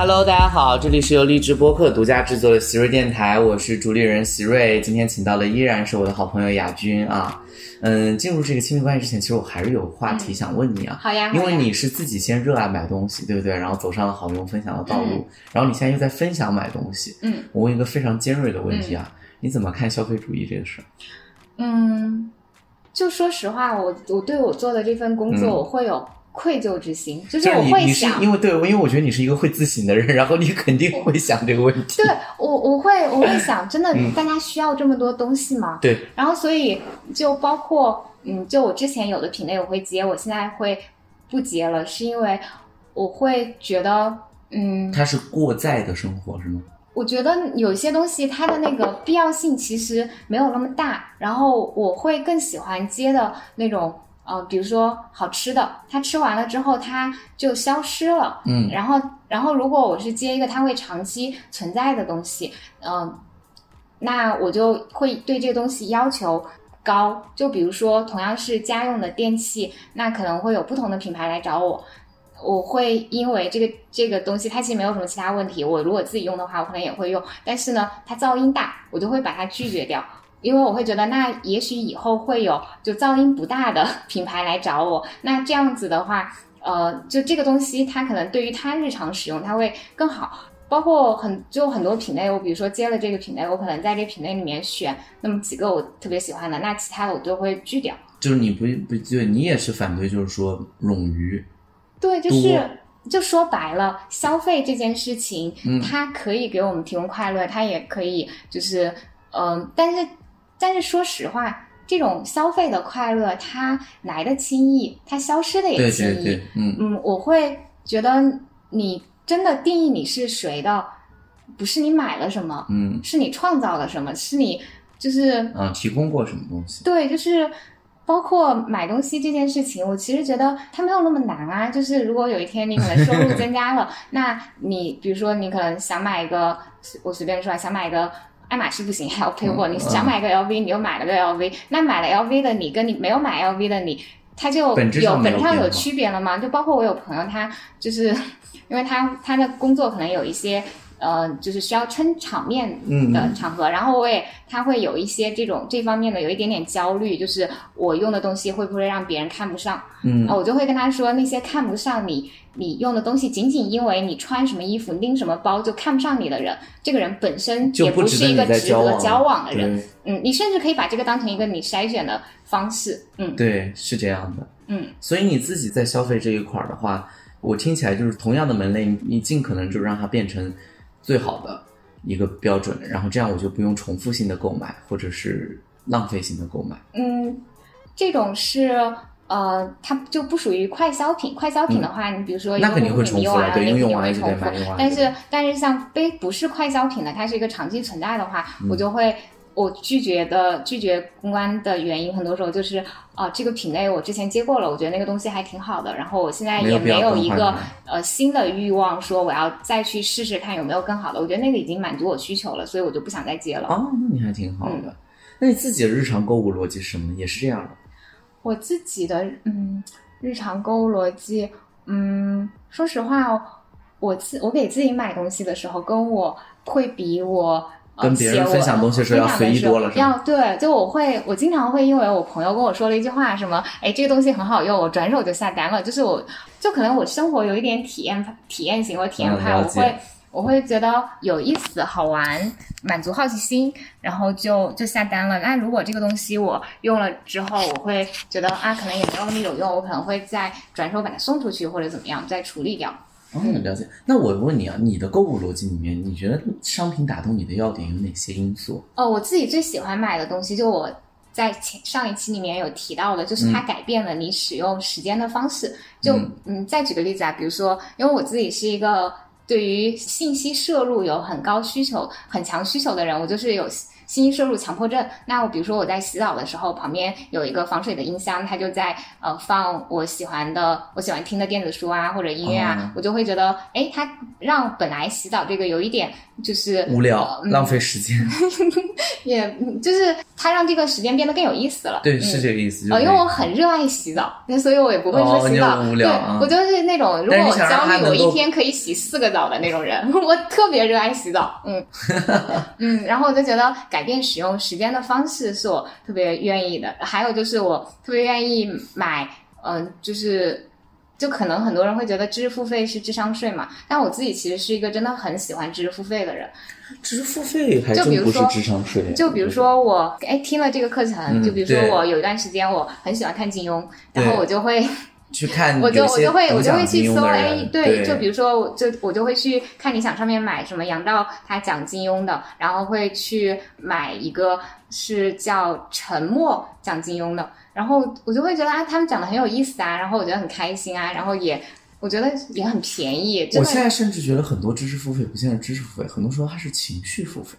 Hello，大家好，这里是由励志播客独家制作的席瑞电台，我是主理人席瑞。今天请到的依然是我的好朋友亚军啊。嗯，进入这个亲密关系之前，其实我还是有话题想问你啊。好呀，因为你是自己先热爱买东西，对不对？然后走上了好用分享的道路，然后你现在又在分享买东西。嗯，我问一个非常尖锐的问题啊，你怎么看消费主义这个事？嗯，就说实话，我我对我做的这份工作，嗯我会有愧疚之心，就就是我会想，因为对，因为我觉得你是一个会自省的人，然后你肯定会想这个问题。对我我会我会想，真的嗯大家需要这么多东西吗？对，然后所以就包括嗯，就我之前有的品类我会接，我现在会不接了，是因为我会觉得嗯，它是过载的生活是吗？我觉得有些东西它的那个必要性其实没有那么大，然后我会更喜欢接的那种，呃，比如说好吃的，它吃完了之后它就消失了，嗯。然后然后如果我是接一个它会长期存在的东西，嗯、那我就会对这个东西要求高，就比如说同样是家用的电器，那可能会有不同的品牌来找我。我会因为这个这个东西它其实没有什么其他问题，我如果自己用的话，我可能也会用，但是呢，它噪音大，我就会把它拒绝掉，因为我会觉得那也许以后会有就噪音不大的品牌来找我，那这样子的话，呃，就这个东西它可能对于它日常使用它会更好。包括很就很多品类，我比如说接了这个品类，我可能在这品类里面选那么几个我特别喜欢的，那其他的我都会拒掉。就是你不不对，你也是反对，就是说冗余。对，就是就说白了，消费这件事情，它可以给我们提供快乐，它也可以就是嗯、但是但是说实话，这种消费的快乐，它来的轻易，它消失的也对轻易。对对，嗯，嗯，我会觉得你真的定义你是谁的，不是你买了什么，嗯是你创造了什么，是你就是啊，提供过什么东西？对，就是包括买东西这件事情，我其实觉得它没有那么难啊。就是如果有一天你可能收入增加了，那你比如说你可能想买一个，我随便说啊，想买一个。爱马仕不行，还要退货。嗯你想买个 LV，你又买了个 LV，那买了 LV 的你跟你没有买 LV 的你，它就有本质上有区别了吗？就包括我有朋友，他就是因为他他的工作可能有一些呃，就是需要撑场面嗯的场合，然后我也他会有一些这种这方面的有一点点焦虑，就是我用的东西会不会让别人看不上？嗯啊，我就会跟他说，那些看不上你你用的东西，仅仅因为你穿什么衣服、拎什么包就看不上你的人，这个人本身就也不是一个值得交往的人。嗯，你甚至可以把这个当成一个你筛选的方式。嗯对，是这样的。嗯，所以你自己在消费这一块儿的话，我听起来就是同样的门类，你你尽可能就让它变成最好的一个标准，然后这样我就不用重复性的购买或者是浪费性的购买。嗯，这种是呃，它就不属于快消品。快消品的话，你比如说嗯那肯定会重复了对那肯定因为用完了就会重复得买用完了。但是但是像非不是快消品的，它是一个长期存在的话，嗯我就会。我拒绝的拒绝公关的原因，很多时候就是啊、这个品类我之前接过了，我觉得那个东西还挺好的，然后我现在也没有一个呃新的欲望说我要再去试试看有没有更好的，我觉得那个已经满足我需求了，所以我就不想再接了。哦，那你还挺好嗯的。那你自己的日常购物逻辑是什么？也是这样的。我自己的嗯日常购物逻辑，嗯，说实话哦，我自我给自己买东西的时候，跟我会比我。呃跟别人分享东西的时候要随意多了要对，就我会，我经常会因为我朋友跟我说了一句话，什么，哎，这个东西很好用，我转手就下单了。就是我，就可能我生活有一点体验体验型或体验派，嗯我会我会觉得有意思、好玩，满足好奇心，然后就就下单了。那如果这个东西我用了之后，我会觉得啊，可能也没有那么有用，我可能会再转手把它送出去或者怎么样，再处理掉。哦，了解。那我问你啊，你的购物逻辑里面，你觉得商品打动你的要点有哪些因素？哦，我自己最喜欢买的东西，就我在前上一期里面有提到的，就是它改变了你使用时间的方式。就嗯嗯，再举个例子啊，比如说，因为我自己是一个对于信息摄入有很高需求、很强需求的人，我就是有信息摄入强迫症。那我比如说我在洗澡的时候，旁边有一个防水的音箱，它就在呃放我喜欢的、我喜欢听的电子书啊或者音乐啊，哦我就会觉得，哎，它让本来洗澡这个有一点就是无聊，嗯浪费时间。也嗯就是它让这个时间变得更有意思了。对，嗯是这个意思。因为我很热爱洗澡，那所以我也不会哦说洗澡。你很无聊啊对，我就是那种如果我焦虑，我一天可以洗四个澡的那种人。我特别热爱洗澡，嗯 嗯，然后我就觉得改变使用时间的方式是我特别愿意的。还有就是我特别愿意买，嗯、就是。就可能很多人会觉得知识付费是智商税嘛，但我自己其实是一个真的很喜欢知识付费的人。知识付费还就比如说真不是智商税。就比如说我哎听了这个课程，嗯就比如说我有一段时间我很喜欢看金庸，然后我就会去看我就我就会我就会去搜，哎，对，就比如说我就我就会去看理想上面买什么杨照他讲金庸的，然后会去买一个是叫沉默讲金庸的，然后我就会觉得啊他们讲的很有意思啊，然后我觉得很开心啊，然后也我觉得也很便宜，我现在甚至觉得很多知识付费不见得知识付费，很多时候它是情绪付费。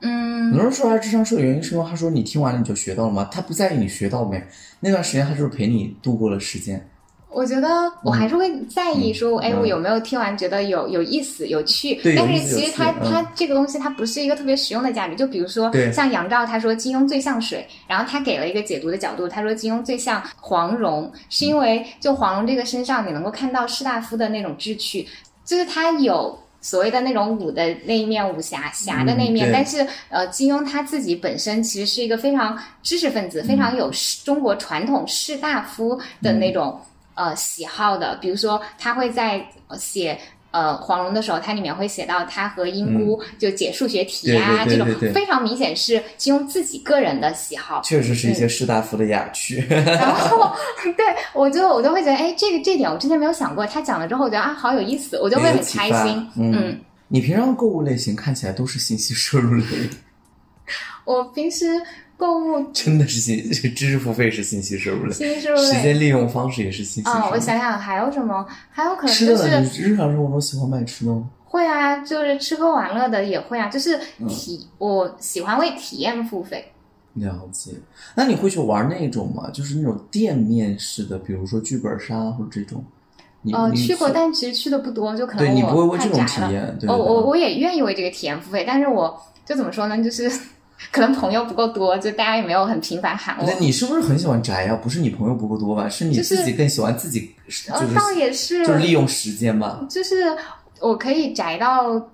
嗯很嗯多人说他智商税的原因是因为他说你听完了你就学到了吗？他不在意你学到没，那段时间他就是陪你度过了时间。我觉得我还是会在意说，哎、嗯我有没有听完觉得有有意思、有趣？但是其实它、嗯它这个东西它不是一个特别实用的价值。就比如说像杨照他说金庸最像水，然后他给了一个解读的角度，他说金庸最像黄蓉，是因为就黄蓉这个身上你能够看到士大夫的那种志趣，就是他有。所谓的那种武的那一面，武侠侠的那一面，嗯但是呃，金庸他自己本身其实是一个非常知识分子，非常有中国传统士大夫的那种、呃喜好的。比如说，他会在呃写呃黄蓉的时候，它里面会写到他和英姑就解数学题啊，嗯对对对对这种非常明显是金庸自己个人的喜好。确实是一嗯些士大夫的雅趣。然后，对我就我就会觉得，哎，这个这点我之前没有想过。他讲了之后，我觉得啊，好有意思，我就会很开心。嗯你平常购物类型看起来都是信息摄入类，我平时购物真的是信这个知识付费是信息收入类，信息收入类。时间利用方式也是信息摄啊、入。我想想还有什么？还有可能就是你日常生活中喜欢买吃的吗？会啊，就是吃喝玩乐的也会啊，就是嗯体、我喜欢为体验付费。了解。那你会去玩那种吗？就是那种店面式的，比如说剧本杀或者这种。哦呃，去过，但其实去的不多，就可能对你不会我为这种太宅了。体验，对我对对我我也愿意为这个体验付费，但是我就怎么说呢？就是可能朋友不够多，就大家也没有很频繁喊我。那你是不是很喜欢宅呀、不是你朋友不够多吧？是你自己更喜欢自己，呃就是倒也是，就是利用时间吧。就是我可以宅到。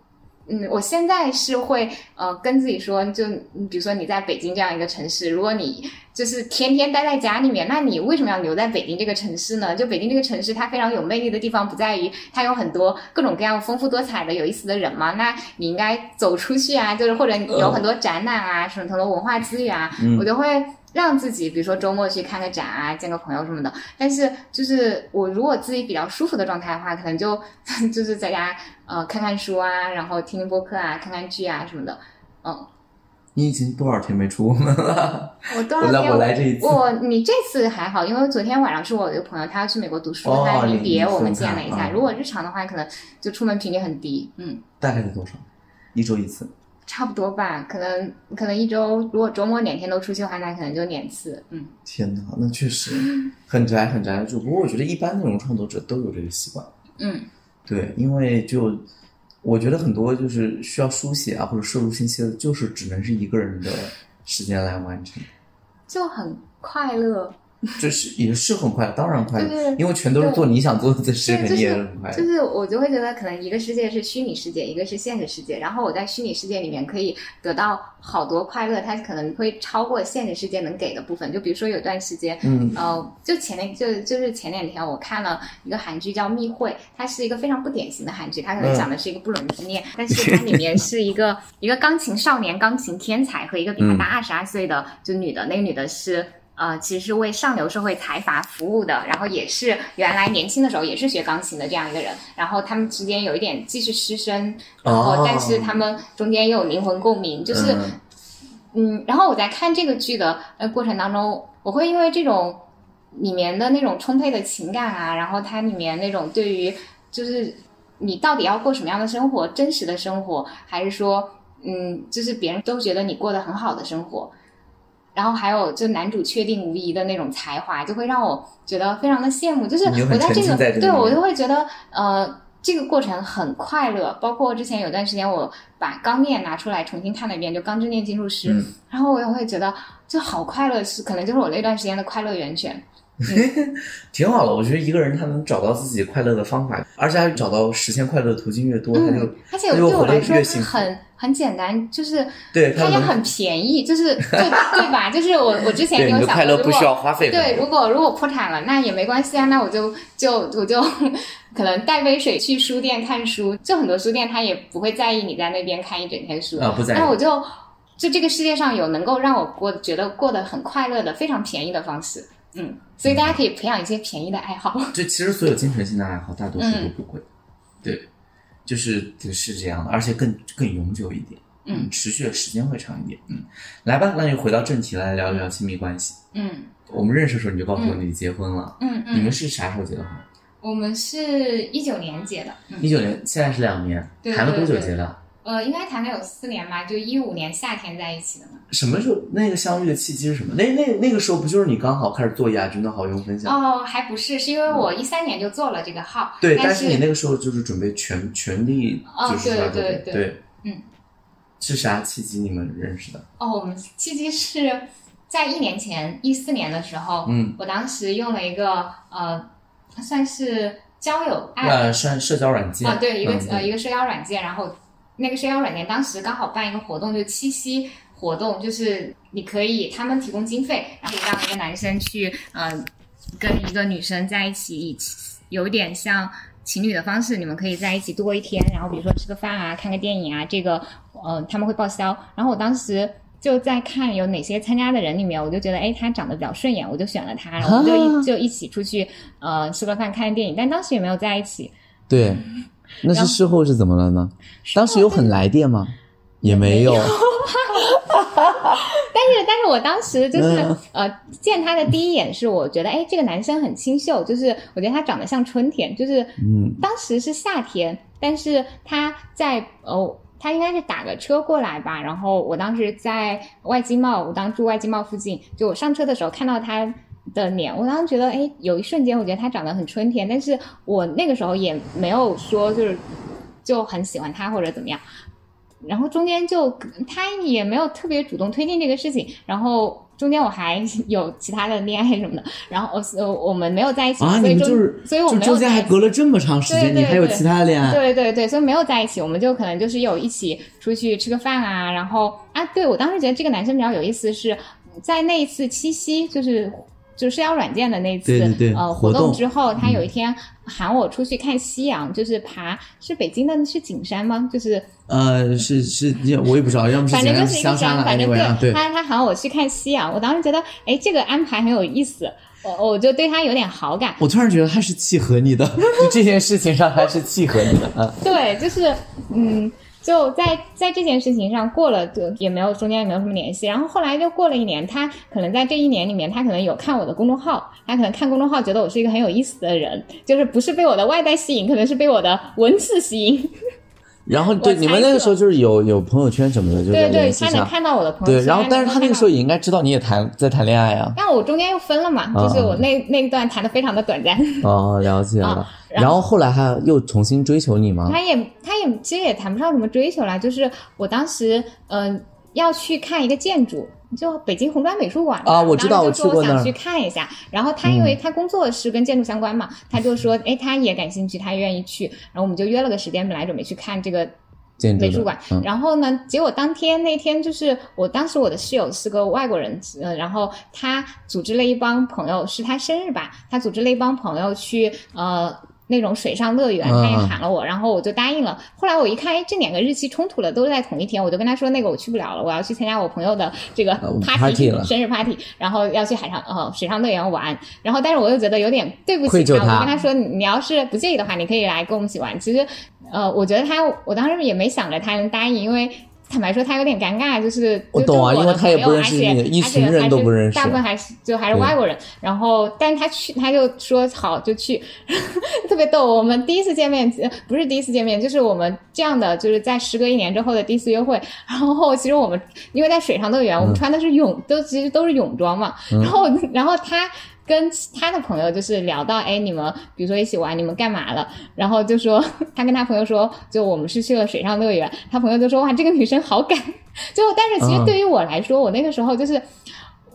嗯，我现在是会呃跟自己说，就嗯比如说你在北京这样一个城市，如果你就是天天待在家里面，那你为什么要留在北京这个城市呢？就北京这个城市，它非常有魅力的地方不在于它有很多各种各样丰富多彩的有意思的人嘛，那你应该走出去啊，就是或者有很多展览啊，什么很多文化资源啊，嗯我就会让自己，比如说周末去看个展啊，见个朋友什么的。但是就是我如果自己比较舒服的状态的话，可能就 就是在家呃看看书啊，然后听听播客啊，看看剧啊什么的。嗯，你已经多少天没出国门了？我 多少天我来这一次我你这次还好，因为昨天晚上是我一个朋友，他要去美国读书，哦他离别我们见了一下。嗯如果日常的话，可能就出门频率很低，嗯。大概是多少？一周一次。差不多吧，可能可能一周，如果周末两天都出去的话，那可能就两次。嗯，天哪，那确实很宅很宅的住。不过我觉得一般内容创作者都有这个习惯。嗯，对，因为就我觉得很多就是需要书写啊或者摄入信息的，就是只能是一个人的时间来完成。就很快乐。这是也是很快，当然快，对对对因为全都是做你想做的事，情，定也是很快乐。就是我就会觉得，可能一个世界是虚拟世界，一个是现实世界。然后我在虚拟世界里面可以得到好多快乐，它可能会超过现实世界能给的部分。就比如说有段时间，嗯呃，就前两就就是前两天我看了一个韩剧叫《密会》，它是一个非常不典型的韩剧，它可能嗯讲的是一个不伦之恋，但是它里面 是一个一个钢琴少年、钢琴天才和一个比他大二十二岁的就女的，那个女的是。呃，其实是为上流社会财阀服务的，然后也是原来年轻的时候也是学钢琴的这样一个人，然后他们之间有一点既是师生，然后哦但是他们中间又有灵魂共鸣，就是嗯嗯，然后我在看这个剧的呃过程当中，我会因为这种里面的那种充沛的情感啊，然后它里面那种对于就是你到底要过什么样的生活，真实的生活，还是说嗯，就是别人都觉得你过得很好的生活。然后还有，就男主确定无疑的那种才华，就会让我觉得非常的羡慕。就是我在这个，对我就会觉得，呃，这个过程很快乐。包括之前有段时间，我把《钢炼》拿出来重新看了一遍，就《钢之炼金术师》，然后我也会觉得就好快乐，是可能就是我那段时间的快乐源泉。挺好的，我觉得一个人他能找到自己快乐的方法，而且他找到实现快乐的途径越多，他就而且对我来说很很简单，就是对它也很便宜，就是 对对吧？就是我我之前有想过，不需要花费。对，如果如果破产了，那也没关系啊，那我就就我就 可能带杯水去书店看书，就很多书店他也不会在意你在那边看一整天书啊，不在意。那我就就这个世界上有能够让我过觉得过得很快乐的非常便宜的方式，嗯。所以大家可以培养一些便宜的爱好。对，其实所有精神性的爱好大多数都不贵，对，就是是这样的，而且更更永久一点，嗯，持续的时间会长一点，嗯。来吧，那就回到正题来聊一聊亲密关系。嗯，我们认识的时候你就告诉我你结婚了，嗯嗯。你们是啥时候结的婚？我们是一九年结的，一九年，现在是两年，谈了多久结的？呃，应该谈了有四年吧，就一五年夏天在一起的嘛。什么时候那个相遇的契机是什么？那那那个时候不就是你刚好开始做亚军的好用分享？哦，还不是，是因为我一三年就做了这个号。对，但是你那个时候就是准备全全力，就是对对对对，嗯。是啥契机你们认识的？哦，我们契机是在一年前一四年的时候，嗯，我当时用了一个呃，算是交友呃，算社交软件啊，对，一个呃一个社交软件，然后。那个社交软件当时刚好办一个活动，就七夕活动，就是你可以他们提供经费，然后让一个男生去，呃，跟一个女生在一起，以有点像情侣的方式，你们可以在一起度过一天，然后比如说吃个饭啊，看个电影啊，这个，呃，他们会报销。然后我当时就在看有哪些参加的人里面，我就觉得，哎，他长得比较顺眼，我就选了他，然后就一就一起出去，呃，吃个饭，看个电影，但当时也没有在一起。对。那是事后是怎么了呢？当时有很来电吗？也没有。但是，但是我当时就是呃，见他的第一眼是，我觉得哎，这个男生很清秀，就是我觉得他长得像春天，就是嗯，当时是夏天，但是他在哦，他应该是打个车过来吧，然后我当时在外经贸，我当住外经贸附近，就我上车的时候看到他。的脸，我当时觉得，哎，有一瞬间，我觉得他长得很春天，但是我那个时候也没有说就是就很喜欢他或者怎么样，然后中间就他也没有特别主动推进这个事情，然后中间我还有其他的恋爱什么的，然后我我们没有在一起啊，你们就是，所以我们中间还隔了这么长时间，你还有其他的恋爱？对对对，所以没有在一起，我们就可能就是有一起出去吃个饭啊，然后啊，对我当时觉得这个男生比较有意思，是在那一次七夕就是。就是社交软件的那次呃活动之后，他有一天喊我出去看夕阳，就是爬是北京的是景山吗？就是呃是是，我也不知道，要么是反正就是一个山，反正对，他他喊我去看夕阳，我当时觉得哎这个安排很有意思，我我就对他有点好感。我突然觉得他是契合你的，就这件事情上他是契合你的啊。对，就是嗯。就在在这件事情上过了，就也没有中间也没有什么联系。然后后来就过了一年，他可能在这一年里面，他可能有看我的公众号，他可能看公众号觉得我是一个很有意思的人，就是不是被我的外在吸引，可能是被我的文字吸引。然后对你们那个时候就是有有朋友圈什么的，就对对，他能看到我的朋友圈。对，然后但是他那个时候也应该知道你也谈在谈恋爱啊。但我中间又分了嘛，就是我那那一段谈的非常的短暂。哦，了解了。然后后来他又重新追求你吗？他也他也其实也谈不上什么追求啦，就是我当时嗯要去看一个建筑。就北京红砖美术馆啊，我知道，我去过想去看一下。然后他因为他工作是跟建筑相关嘛，他就说，哎，他也感兴趣，他愿意去。然后我们就约了个时间，本来准备去看这个美术馆。然后呢，结果当天那天就是我当时我的室友是个外国人，呃，然后他组织了一帮朋友，是他生日吧，他组织了一帮朋友去呃。那种水上乐园，他也喊了我，然后我就答应了。后来我一看，哎，这两个日期冲突了，都在同一天，我就跟他说，那个我去不了了，我要去参加我朋友的这个 party 生日 party，然后要去海上呃水上乐园玩。然后，但是我又觉得有点对不起他，我就跟他说，你要是不介意的话，你可以来跟我们一起玩。其实，呃，我觉得他，我当时也没想着他能答应，因为。坦白说，他有点尴尬，就是我懂啊就因为他也不认识而且那个一群人还是都不认识大部分还是就还是外国人。然后，但是他去，他就说好就去，特别逗。我们第一次见面呃不是第一次见面，就是我们这样的，就是在时隔一年之后的第一次约会。然后，其实我们因为在水上乐园，我们穿的是泳，都其实都是泳装嘛。然后，然后他。跟他的朋友就是聊到，哎，你们比如说一起玩，你们干嘛了？然后就说 他跟他朋友说，就我们是去了水上乐园。他朋友就说，哇，这个女生好敢。就但是其实嗯对于我来说，我那个时候就是。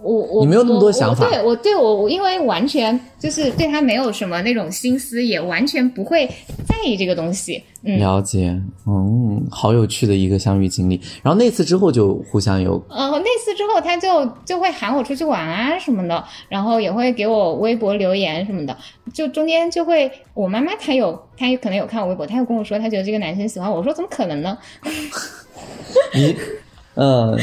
我我你没有那么多想法我对我对我我因为完全就是对他没有什么那种心思，也完全不会在意这个东西。嗯，了解，嗯，好有趣的一个相遇经历。然后那次之后就互相有呃，那次之后他就就会喊我出去玩啊什么的，然后也会给我微博留言什么的，就中间就会我妈妈她有她有可能有看我微博，她有跟我说她觉得这个男生喜欢我，我说怎么可能呢？你，嗯，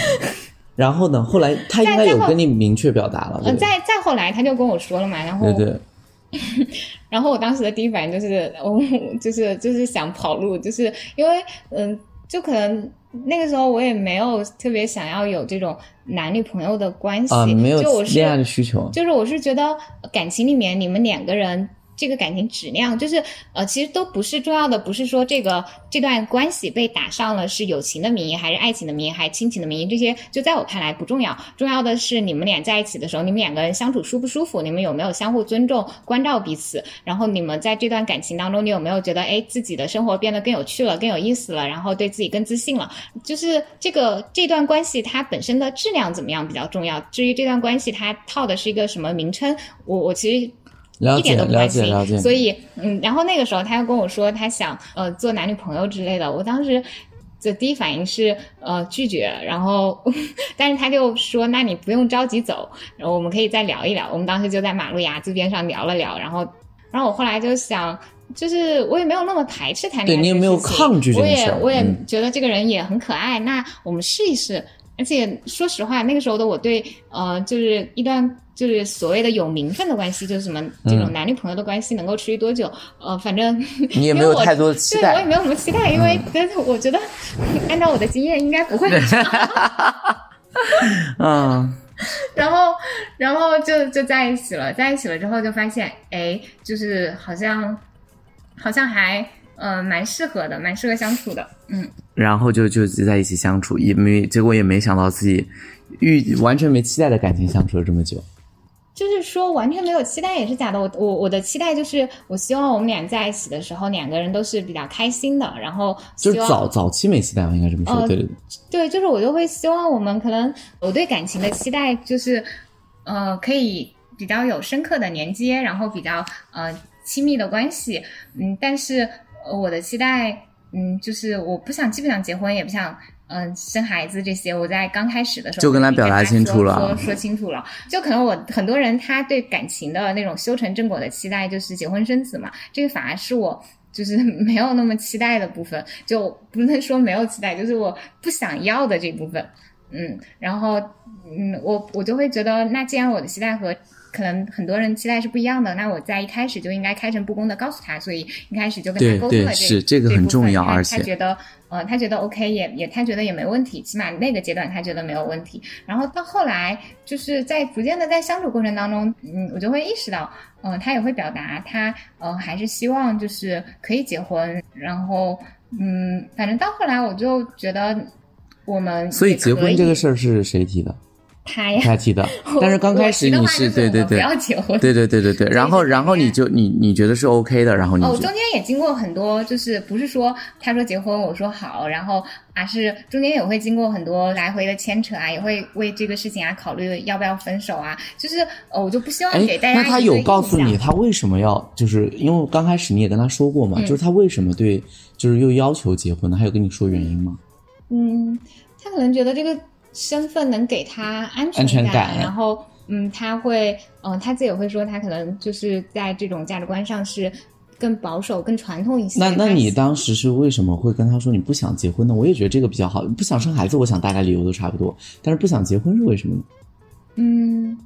然后呢？后来他应该有跟你明确表达了，对呃，不对？再再后来他就跟我说了嘛，然后对对，然后我当时的第一反应就是，我就是就是想跑路，就是因为嗯，就可能那个时候我也没有特别想要有这种男女朋友的关系，啊，没有就我是恋爱的需求，就是我是觉得感情里面你们两个人。这个感情质量，就是呃，其实都不是重要的，不是说这个这段关系被打上了是友情的名义，还是爱情的名义，还是亲情的名义，这些就在我看来不重要。重要的是你们俩在一起的时候，你们两个人相处舒不舒服，你们有没有相互尊重、关照彼此，然后你们在这段感情当中，你有没有觉得，哎，自己的生活变得更有趣了、更有意思了，然后对自己更自信了？就是这个这段关系它本身的质量怎么样比较重要。至于这段关系它套的是一个什么名称，我我其实一点都不了关心解了解。所以，嗯，然后那个时候他又跟我说他想呃做男女朋友之类的，我当时就第一反应是呃拒绝，然后但是他就说那你不用着急走，然后我们可以再聊一聊。我们当时就在马路牙子边上聊了聊，然后然后我后来就想。就是我也没有那么排斥谈恋爱，对你也没有抗拒这我件事儿也我也嗯觉得这个人也很可爱，那我们试一试。而且说实话，那个时候的我对呃，就是一段就是所谓的有名分的关系，就是什么这种嗯男女朋友的关系能够持续多久？呃，反正 你也没有太多的期待我也没有什么期待，因为但是我觉得按照我的经验，应该不会。嗯，然后，然后就就在一起了，在一起了之后就发现，哎，就是好像好像还呃蛮适合的，蛮适合相处的，嗯。然后就就在一起相处，也没结果也没想到自己预完全没期待的感情相处了这么久。就是说完全没有期待也是假的。我我我的期待就是，我希望我们俩在一起的时候，两个人都是比较开心的，然后就是早早期没期待吧，应该这么说。呃对对对，对，就是我就会希望我们可能我对感情的期待就是，呃，可以比较有深刻的连接，然后比较呃亲密的关系，嗯，但是、呃我的期待，嗯，就是我不想既不想结婚，也不想。嗯，生孩子这些，我在刚开始的时候就跟他表达清楚了说说说清楚了。就可能我很多人他对感情的那种修成正果的期待就是结婚生子嘛，这个反而是我就是 没有那么期待的部分，就不能说没有期待，就是我不想要的这部分。嗯，然后嗯，我我就会觉得，那既然我的期待和可能很多人期待是不一样的，那我在一开始就应该开诚布公的告诉他，所以一开始就跟对对他沟通了这是这个很重要而且他觉得呃他觉得 OK 也也他觉得也没问题，起码那个阶段他觉得没有问题。然后到后来就是在逐渐的在相处过程当中，嗯，我就会意识到，嗯、他也会表达他呃还是希望就是可以结婚，然后嗯，反正到后来我就觉得我们所以结婚这个事事儿是谁提的？他呀。他提的。但是刚开始你是对对对不要结婚。对对对对对，然后然后你就你你觉得是 OK 的，然后你哦，中间也经过很多，就是不是说他说结婚，我说好，然后而是中间也会经过很多来回的牵扯啊，也会为这个事情啊考虑要不要分手啊，就是呃，我就不希望哎给大，家那他有告诉你他为什么要，就是因为刚开始你也跟他说过嘛，嗯就是他为什么对，就是又要求结婚呢？他有跟你说原因吗？嗯，他可能觉得这个身份能给他安全感然后嗯，他会嗯、他自己也会说，他可能就是在这种价值观上是更保守、更传统一些。那那你当时是为什么会跟他说你不想结婚呢？我也觉得这个比较好，不想生孩子，我想大概理由都差不多，但是不想结婚是为什么呢？嗯，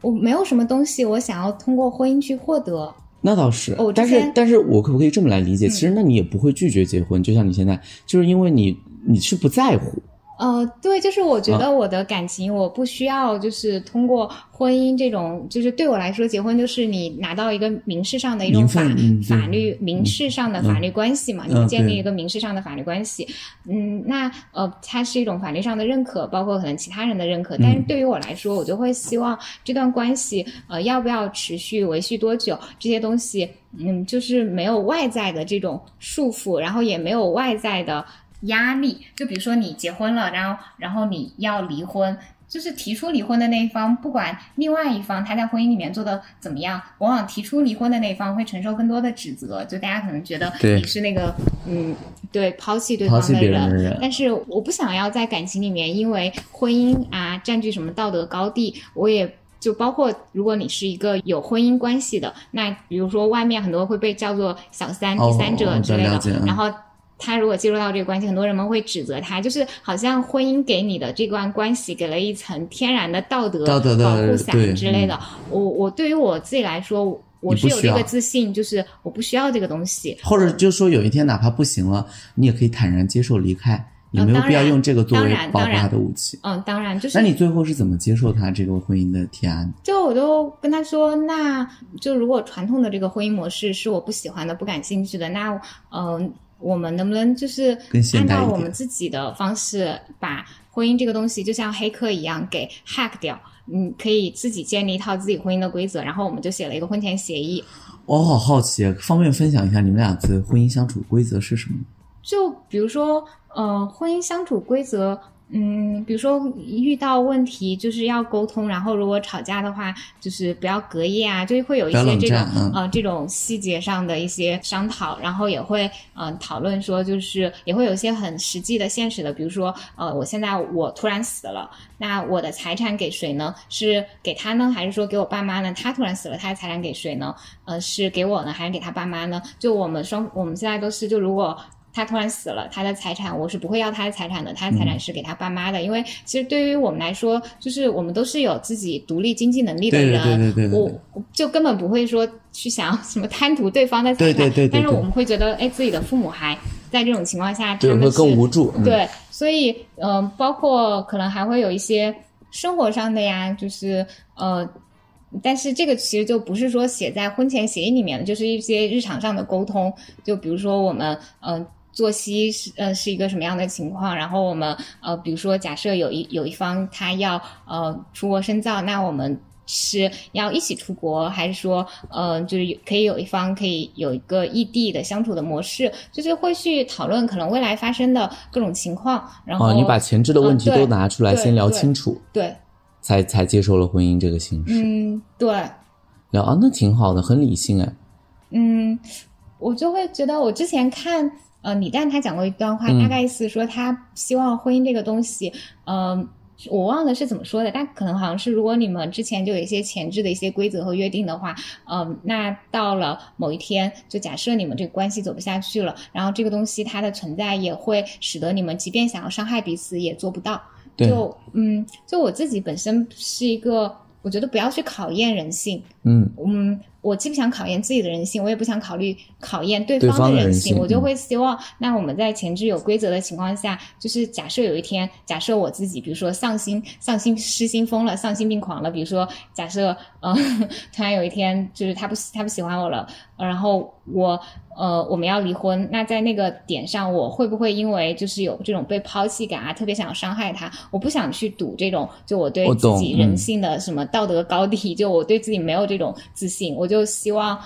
我没有什么东西我想要通过婚姻去获得。那倒是，哦但是但是我可不可以这么来理解？嗯其实那你也不会拒绝结婚，就像你现在，就是因为你你是不在乎，呃，对，就是我觉得我的感情，我不需要就是通过婚姻这种，就是对我来说，结婚就是你拿到一个民事上的一种法嗯法律民事上的法律关系嘛，你建立一个民事上的法律关系，嗯，那呃，它是一种法律上的认可，包括可能其他人的认可，但是对于我来说，我就会希望这段关系呃要不要持续维续多久这些东西，嗯，就是没有外在的这种束缚，然后也没有外在的。压力，就比如说你结婚了，然后然后你要离婚，就是提出离婚的那一方，不管另外一方他在婚姻里面做的怎么样，往往提出离婚的那一方会承受更多的指责，就大家可能觉得你是那个嗯，对抛弃对方的人但是我不想要在感情里面因为婚姻啊占据什么道德高地，我也。就包括如果你是一个有婚姻关系的，那比如说外面很多会被叫做小三、哦第三者之类的，然后他如果介入到这个关系，很多人们会指责他，就是好像婚姻给你的这段关系给了一层天然的道德道德的保护伞对之类的。我我对于我自己来说，我是有这个自信，就是我不需要这个东西。或者就说有一天哪怕不行了，你也可以坦然接受离开，也没有必要用这个作为当然当然保护他的武器。嗯，当然就是那你最后是怎么接受他这个婚姻的提案？就我都跟他说，那就如果传统的这个婚姻模式是我不喜欢的、不感兴趣的，那嗯、呃我们能不能就是按照我们自己的方式，把婚姻这个东西就像黑客一样给 hack 掉？你，可以自己建立一套自己婚姻的规则，然后我们就写了一个婚前协议。我好好奇，方便分享一下你们俩的婚姻相处规则是什么？就比如说，呃，婚姻相处规则，嗯，比如说遇到问题就是要沟通，然后如果吵架的话，就是不要隔夜啊，就会有一些这种呃这种细节上的一些商讨，然后也会嗯、呃讨论说，就是也会有一些很实际的、现实的，比如说呃，我现在我突然死了，那我的财产给谁呢？是给他呢，还是说给我爸妈呢？他突然死了，他的财产给谁呢？呃，是给我呢，还是给他爸妈呢？就我们双我们现在都是，就如果他突然死了，他的财产我是不会要他的财产的，他的财嗯产是给他爸妈的，因为其实对于我们来说，就是我们都是有自己独立经济能力的对对人，对对对对我我就根本不会说去想要什么贪图对方的财产，对对对但是我们会觉得，哎，自己的父母还在这种情况下，对，们更无助。嗯、，对，所以嗯、呃包括可能还会有一些生活上的呀，就是呃。但是这个其实就不是说写在婚前协议里面的，就是一些日常上的沟通。就比如说我们嗯、呃作息是呃是一个什么样的情况，然后我们呃比如说假设有一有一方他要呃出国深造，那我们是要一起出国，还是说呃就是有可以有一方可以有一个异地的相处的模式，就是会去讨论可能未来发生的各种情况，然后哦，你把前置的问题都拿出来，对先聊清楚，对才才接受了婚姻这个形式。嗯对。聊啊，那挺好的，很理性哎。嗯，我就会觉得，我之前看呃李诞他讲过一段话，嗯。大概意思说他希望婚姻这个东西，嗯、我忘了是怎么说的，但可能好像是如果你们之前就有一些前置的一些规则和约定的话，嗯、那到了某一天，就假设你们这个关系走不下去了，然后这个东西它的存在也会使得你们即便想要伤害彼此也做不到。对。就嗯，就我自己本身是一个，我觉得不要去考验人性，嗯，嗯，我既不想考验自己的人性，我也不想考虑考验对对方的的人人性我就嗯。会希望，那我们在前置有规则的情况下，就是假设有一天，假设我自己，比如说丧心、丧心失心疯了、丧心病狂了，比如说假设，嗯，突然有一天就是他不喜他不喜欢我了，呃然后我呃我们要离婚，那在那个点上，我会不会因为就是有这种被抛弃感啊，特别想要伤害他？我不想去赌这种，就我对自己人嗯性的什么道德高地，就我对自己没有这种自信，我就希望。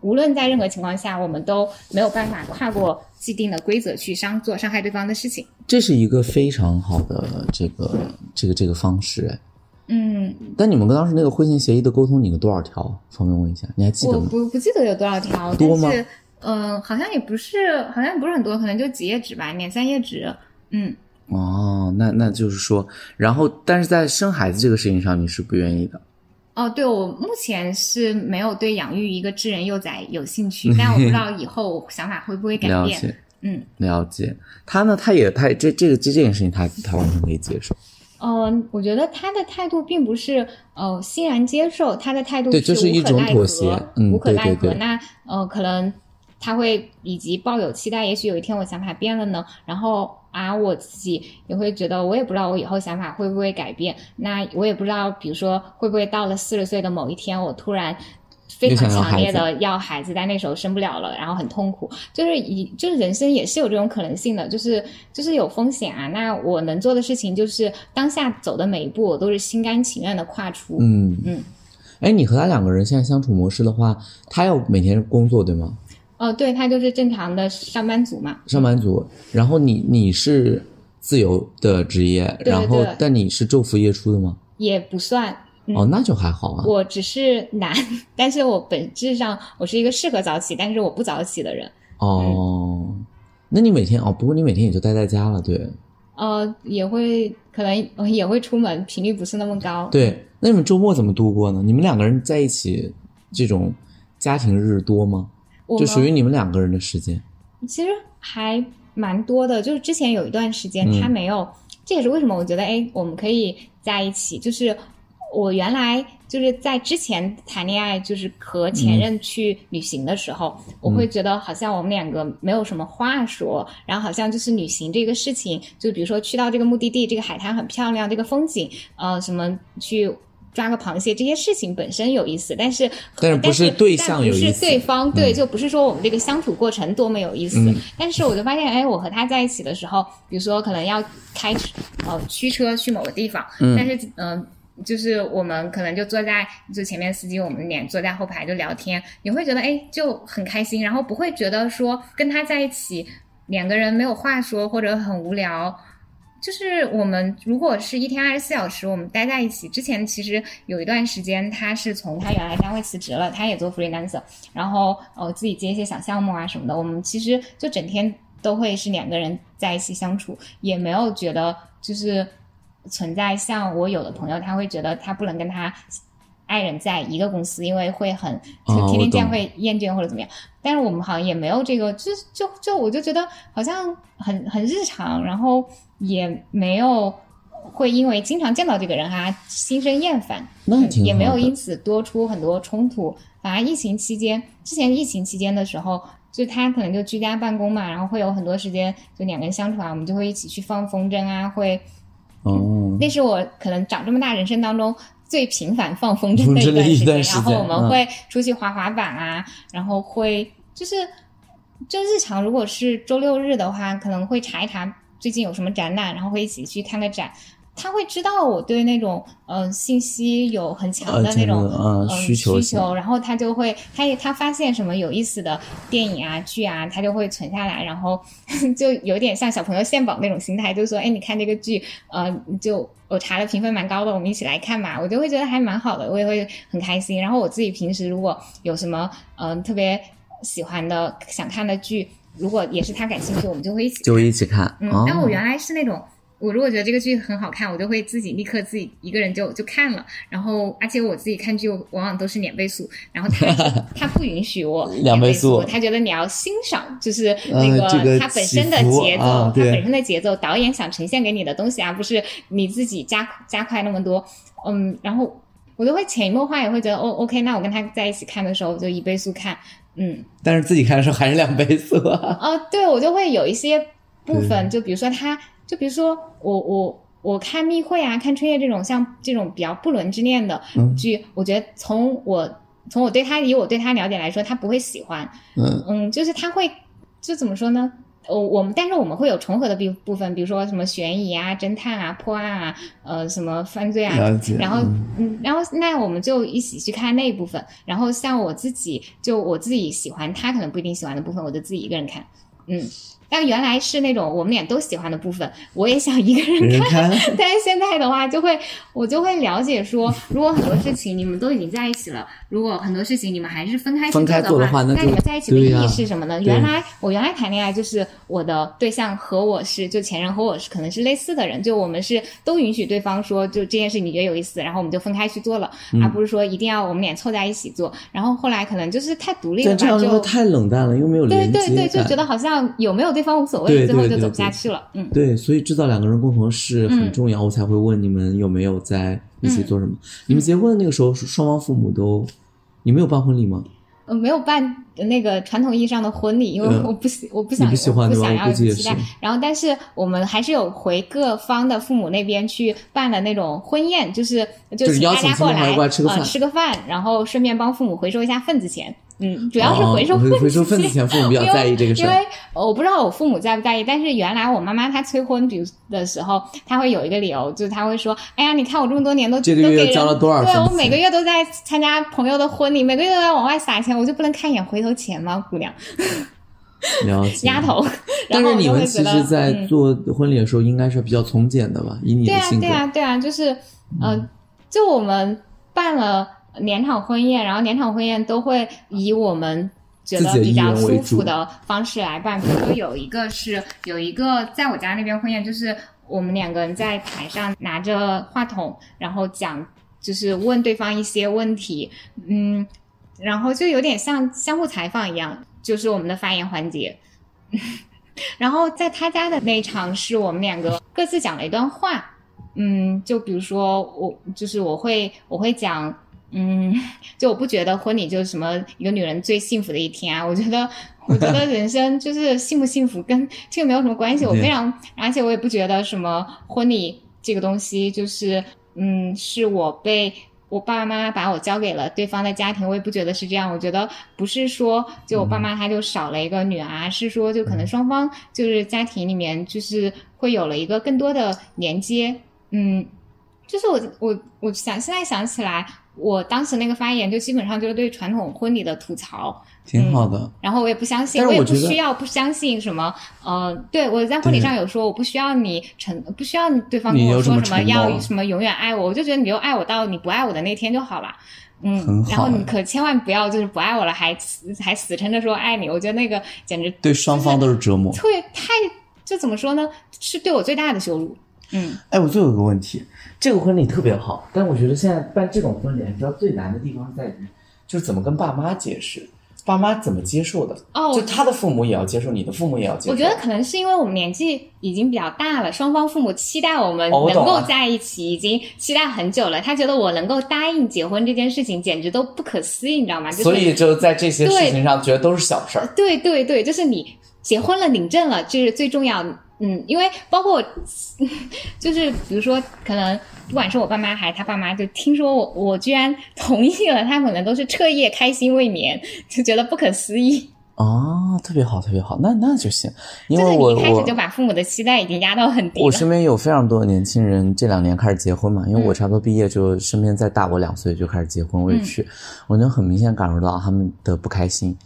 无论在任何情况下，我们都没有办法跨过既定的规则去伤做伤害对方的事情。这是一个非常好的这个这个这个方式哎。嗯，但你们跟当时那个婚前协议的沟通，你有多少条？方便问一下，你还记得我吗？不不记得有多少条，多吗但是嗯、呃好像也不是，好像不是很多，可能就几页纸吧，两三页纸。嗯，哦，那那就是说，然后但是在生孩子这个事情上，你是不愿意的。哦，对我目前是没有对养育一个智人幼崽有兴趣，但我不知道以后想法会不会改变。嗯，了解。他呢，他也他也这这个这这件事情他，他完全可以接受。呃，我觉得他的态度并不是呃欣然接受，他的态度对就是无一种可奈何妥协嗯无可奈何。对对对那呃，可能他会以及抱有期待，也许有一天我想法变了呢。然后啊，我自己也会觉得，我也不知道我以后想法会不会改变。那我也不知道，比如说会不会到了四十岁的某一天，我突然非常强烈的要孩子，但那时候生不了了，然后很痛苦。就是一就是人生也是有这种可能性的，就是就是有风险啊。那我能做的事情就是当下走的每一步，我都是心甘情愿的跨出。嗯嗯。哎，你和他两个人现在相处模式的话，他要每天工作对吗？哦，对他就是正常的上班族嘛。上班族，然后你你是自由的职业，然后但你是昼伏夜出的吗？也不算。哦，那就还好啊。我只是难，但是我本质上我是一个适合早起，但是我不早起的人。哦，那你每天哦？不过你每天也就待在家了，对。呃，也会可能 也会出门，频率不是那么高。对，那你们周末怎么度过呢？你们两个人在一起，这种家庭日多吗？就属于你们两个人的时间。其实还蛮多的，就是之前有一段时间他没有，这也是为什么我觉得哎，我们可以在一起，就是。我原来就是在之前谈恋爱，就是和前任去旅行的时候，我会觉得好像我们两个没有什么话说，然后好像就是旅行这个事情，就比如说去到这个目的地，这个海滩很漂亮，这个风景，呃，什么去抓个螃蟹，这些事情本身有意思，但是但是不是对象有意思，不是对方对，就不是说我们这个相处过程多么有意思，但是我就发现，哎，我和他在一起的时候，比如说可能要开呃驱车去某个地方，但是嗯。就是我们可能就坐在就前面司机，我们俩坐在后排就聊天，你会觉得哎就很开心，然后不会觉得说跟他在一起两个人没有话说或者很无聊。就是我们如果是一天二十四小时我们待在一起，之前其实有一段时间他是从他原来单位辞职了，他也做 freelancer，然后呃自己接一些小项目啊什么的，我们其实就整天都会是两个人在一起相处，也没有觉得就是。存在像我有的朋友，他会觉得他不能跟他爱人在一个公司，因为会很就天天这样会厌倦或者怎么样。但是我们好像也没有这个，就就就我就觉得好像很很日常，然后也没有会因为经常见到这个人哈心生厌烦，也没有因此多出很多冲突。反而疫情期间，之前疫情期间的时候，就他可能就居家办公嘛，然后会有很多时间就两个人相处啊，我们就会一起去放风筝啊，会。哦，那是我可能长这么大人生当中最频繁放风筝的一段时间。然后我们会出去滑滑板啊，然后会就是就日常，如果是周六日的话，可能会查一查最近有什么展览，然后会一起去看个展。他会知道我对那种嗯信息有很强的那种嗯需求，然后他就会他他发现什么有意思的电影啊剧啊，他就会存下来，然后 就有点像小朋友献宝那种心态，就说哎你看这个剧呃就我查的评分蛮高的，我们一起来看嘛，我就会觉得还蛮好的，我也会很开心。然后我自己平时如果有什么嗯特别喜欢的想看的剧，如果也是他感兴趣，我们就会一起就一起看。嗯，但我原来是那种。我如果觉得这个剧很好看，我就会自己立刻自己一个人就就看了。然后，而且我自己看剧往往都是两倍速。然后他 他不允许我 两倍速，他觉得你要欣赏，就是那个他本身的节奏，他本身的节奏，导演想呈现给你的东西啊，不是你自己加加快那么多。嗯，然后我就会潜移默化也会觉得，哦，OK，那我跟他在一起看的时候就一倍速看，嗯。但是自己看的时候还是两倍速啊。哦，对，我就会有一些部分，就比如说他。就比如说我我我看密会啊，看春夜这种像这种比较不伦之恋的剧，我觉得从我从我对他以我对他了解来说，他不会喜欢。嗯嗯，就是他会就怎么说呢？我我们但是我们会有重合的部部分，比如说什么悬疑啊、侦探啊、破案啊，呃，什么犯罪啊，然后嗯，然后那我们就一起去看那一部分。然后像我自己就我自己喜欢他可能不一定喜欢的部分，我就自己一个人看。嗯。但原来是那种我们俩都喜欢的部分，我也想一个人看。但是现在的话，就会我就会了解说，如果很多事情你们都已经在一起了，如果很多事情你们还是分开分开做的话，那你们在一起的意义是什么呢？原来我原来谈恋爱就是我的对象和我是就前任和我是可能是类似的人，就我们是都允许对方说就这件事你觉得有意思，然后我们就分开去做了，而不是说一定要我们俩凑在一起做。然后后来可能就是太独立了，吧，就太冷淡了，又没有对对对，就觉得好像有没有对方无所谓。最后。就走不下去了，嗯，对，所以制造两个人共同的事很重要，我才会问你们有没有在一起做什么。你们结婚的那个时候，双方父母都，你没有办婚礼吗？呃没有办那个传统意义上的婚礼，因为我不喜我不想你不喜欢对吧我不想要计也期待是。然后，但是我们还是有回各方的父母那边去办了那种婚宴，就是就就是请大家过来呃吃个饭，然后顺便帮父母回收一下份子钱。嗯，主要是哦回收份子回回收份子钱，父母比较因为在意这个事因为。我不知道我父母在不在意，但是原来我妈妈她催婚，比如的时候，她会有一个理由，就是她会说：“哎呀，你看我这么多年都这个都给人月交了多少对我每个月都在参加朋友的婚礼，每个月都在往外撒钱，我就不能看一眼回头钱吗？姑娘，了解，丫。头。但然后我是你们其就会觉得实，在嗯做婚礼的时候，应该是比较从简的吧？以你对啊，的性格对，啊，对啊，就是，呃，就我们办了年场婚宴，然后年场婚宴都会以我们觉得比较舒服的方式来办。比如说有一个是有一个在我家那边婚宴，就是我们两个人在台上拿着话筒，然后讲，就是问对方一些问题，嗯，然后就有点像相互采访一样，就是我们的发言环节。然后在他家的那一场是我们两个各自讲了一段话，嗯，就比如说我就是我会我会讲，嗯，就我不觉得婚礼就是什么一个女人最幸福的一天啊，我觉得我觉得人生就是幸不幸福跟这个没有什么关系，我非常而且我也不觉得什么婚礼这个东西就是嗯是我被。我爸爸妈妈把我交给了对方的家庭，我也不觉得是这样。我觉得不是说就我爸妈他就少了一个女儿，是说就可能双方就是家庭里面就是会有了一个更多的连接。嗯，就是我我我想现在想起来，我当时那个发言就基本上就是对传统婚礼的吐槽，挺好的。然后我也不相信，我也不需要不相信什么，呃，对我在婚礼上有说，我不需要你承，不需要对方跟我说什么要什么永远爱我，我就觉得你就爱我到你不爱我的那天就好了。嗯，然后你可千万不要就是不爱我了还死还死撑着说爱你，我觉得那个简直对双方都是折磨。会太就怎么说呢？是对我最大的羞辱。嗯，哎，我最后有个问题，这个婚礼特别好，但我觉得现在办这种婚礼，你知道最难的地方在于，就是怎么跟爸妈解释，爸妈怎么接受的。哦就他的父母也要接受，你的父母也要接受。我觉得可能是因为我们年纪已经比较大了，双方父母期待我们能够在一起，已经期待很久了。他觉得我能够答应结婚这件事情，简直都不可思议，你知道吗？就是、所以就在这些事情上觉得都是小事儿。对对对，就是你结婚了领证了，这是最重要的。嗯，因为包括我，就是比如说，可能不管是我爸妈还是他爸妈，就听说我我居然同意了，他可能都是彻夜开心未眠，就觉得不可思议。哦，特别好，特别好，那那就行，因就是为我我你一开始就把父母的期待已经压到很低了。我身边有非常多的年轻人这两年开始结婚嘛，因为我差不多毕业就身边再大我两岁就开始结婚，我也去，我能很明显感受到他们的不开心。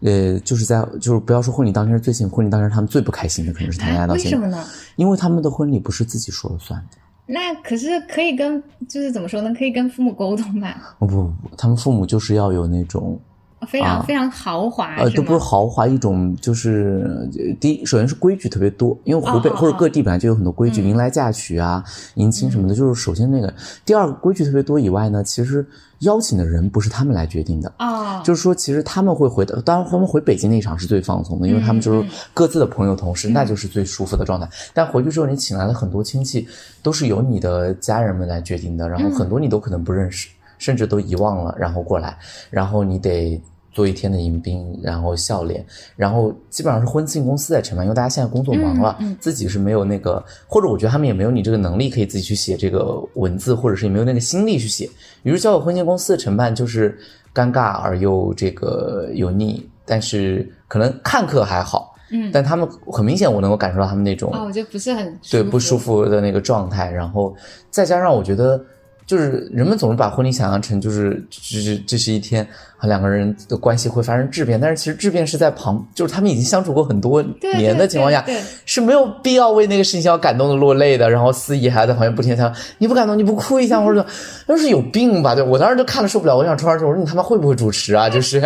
呃，就是在就是不要说婚礼当天是最幸福，婚礼当天他们最不开心的可能是谈恋爱到现在，为什么呢？因为他们的婚礼不是自己说了算的。那可是可以跟，就是怎么说呢？可以跟父母沟通吧，哦不不不，他们父母就是要有那种非常、啊非常豪华，呃，都不是豪华，一种就是呃第一，首先是规矩特别多，因为湖北或者各地本来就有很多规矩，嗯迎来嫁娶啊、迎亲什么的，就是首先那个。第二个规矩特别多以外呢，其实邀请的人不是他们来决定的。哦，就是说，其实他们会回的，当然他们回北京那一场是最放松的，因为他们就是各自的朋友、同事，那就是最舒服的状态。但回去之后，你请来了很多亲戚，都是由你的家人们来决定的，然后嗯很多你都可能不认识，甚至都遗忘了，然后过来，然后你得做一天的迎宾，然后笑脸，然后基本上是婚庆公司在承办，因为大家现在工作忙了，嗯嗯自己是没有那个，或者我觉得他们也没有你这个能力可以自己去写这个文字，或者是也没有那个心力去写。于是交给婚庆公司的承办就是尴尬而又这个油腻，但是可能看客还好，嗯，但他们很明显我能够感受到他们那种啊，我觉得不是很对不舒服的那个状态，然后再加上我觉得，就是人们总是把婚礼想象成就是这这这是一天和两个人的关系会发生质变，但是其实质变是在旁，就是他们已经相处过很多年的情况下，对对对是没有必要为那个事情要感动的落泪的。然后司仪还在旁边不停的讲，你不感动你不哭一下，或者要是有病吧？对我当时就看了受不了，我想冲上去我说你他妈会不会主持啊？就是。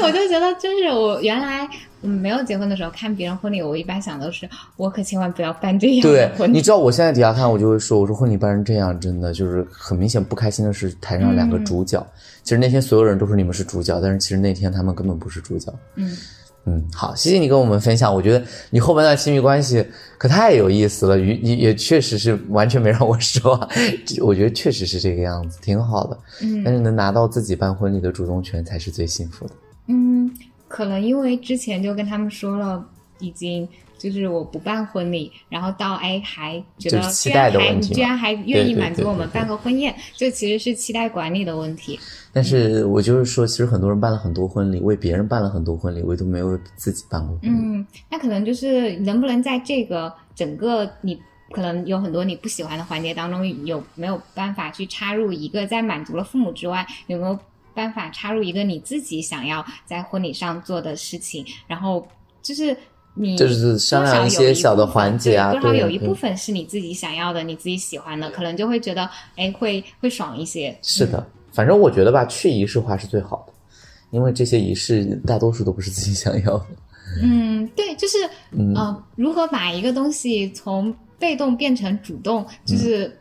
对，我就觉得，就是我原来嗯没有结婚的时候看别人婚礼，我一般想的是，我可千万不要办这样对的，婚礼。你知道我现在底下看，我就会说，我说婚礼办成这样，真的就是很明显不开心的是台上两个主角。其实那天所有人都说你们是主角，但是其实那天他们根本不是主角。嗯，嗯，好，谢谢你跟我们分享。我觉得你后半段亲密关系可太有意思了，也也也确实是完全没让我失望。我觉得确实是这个样子，挺好的。嗯，但是能拿到自己办婚礼的主动权才是最幸福的。嗯，可能因为之前就跟他们说了，已经。就是我不办婚礼，然后到哎还觉得期待的问题，居然还愿意满足我们办个婚宴，就其实是期待管理的问题。但是我就是说，其实很多人办了很多婚礼，为别人办了很多婚礼，唯独没有自己办过婚礼。嗯，那可能就是能不能在这个整个你可能有很多你不喜欢的环节当中，有没有办法去插入一个在满足了父母之外，有没有办法插入一个你自己想要在婚礼上做的事情，然后就是。你就是商量一些小的环节啊，多少有一部分是你自己想要的，你自己喜欢的，可能就会觉得哎，会会爽一些。是的，反正我觉得吧，去仪式化是最好的，因为这些仪式大多数都不是自己想要的。嗯，对，就是嗯，如何把一个东西从被动变成主动，就是。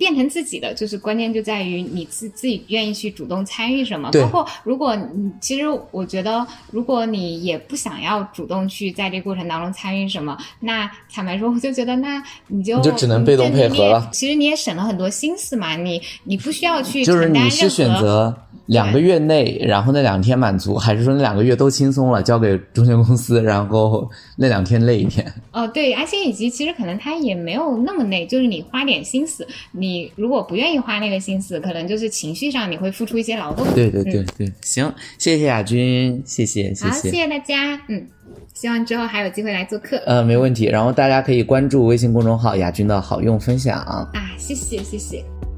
变成自己的，就是关键就在于你自自己愿意去主动参与什么。包括如果你其实我觉得，如果你也不想要主动去在这过程当中参与什么，那坦白说，我就觉得那你就你就只能被动配合了。其实你也省了很多心思嘛，你你不需要去就是你是选择。两个月内，然后那两天满足，还是说那两个月都轻松了，交给中介公司，然后那两天累一天？哦，对，而且以及其实可能他也没有那么累，就是你花点心思，你如果不愿意花那个心思，可能就是情绪上你会付出一些劳动。对对对对，行，谢谢亚军，谢谢谢谢，谢谢大家，嗯，希望之后还有机会来做客。呃，没问题，然后大家可以关注微信公众号“亚军的好用分享”。啊，谢谢谢谢。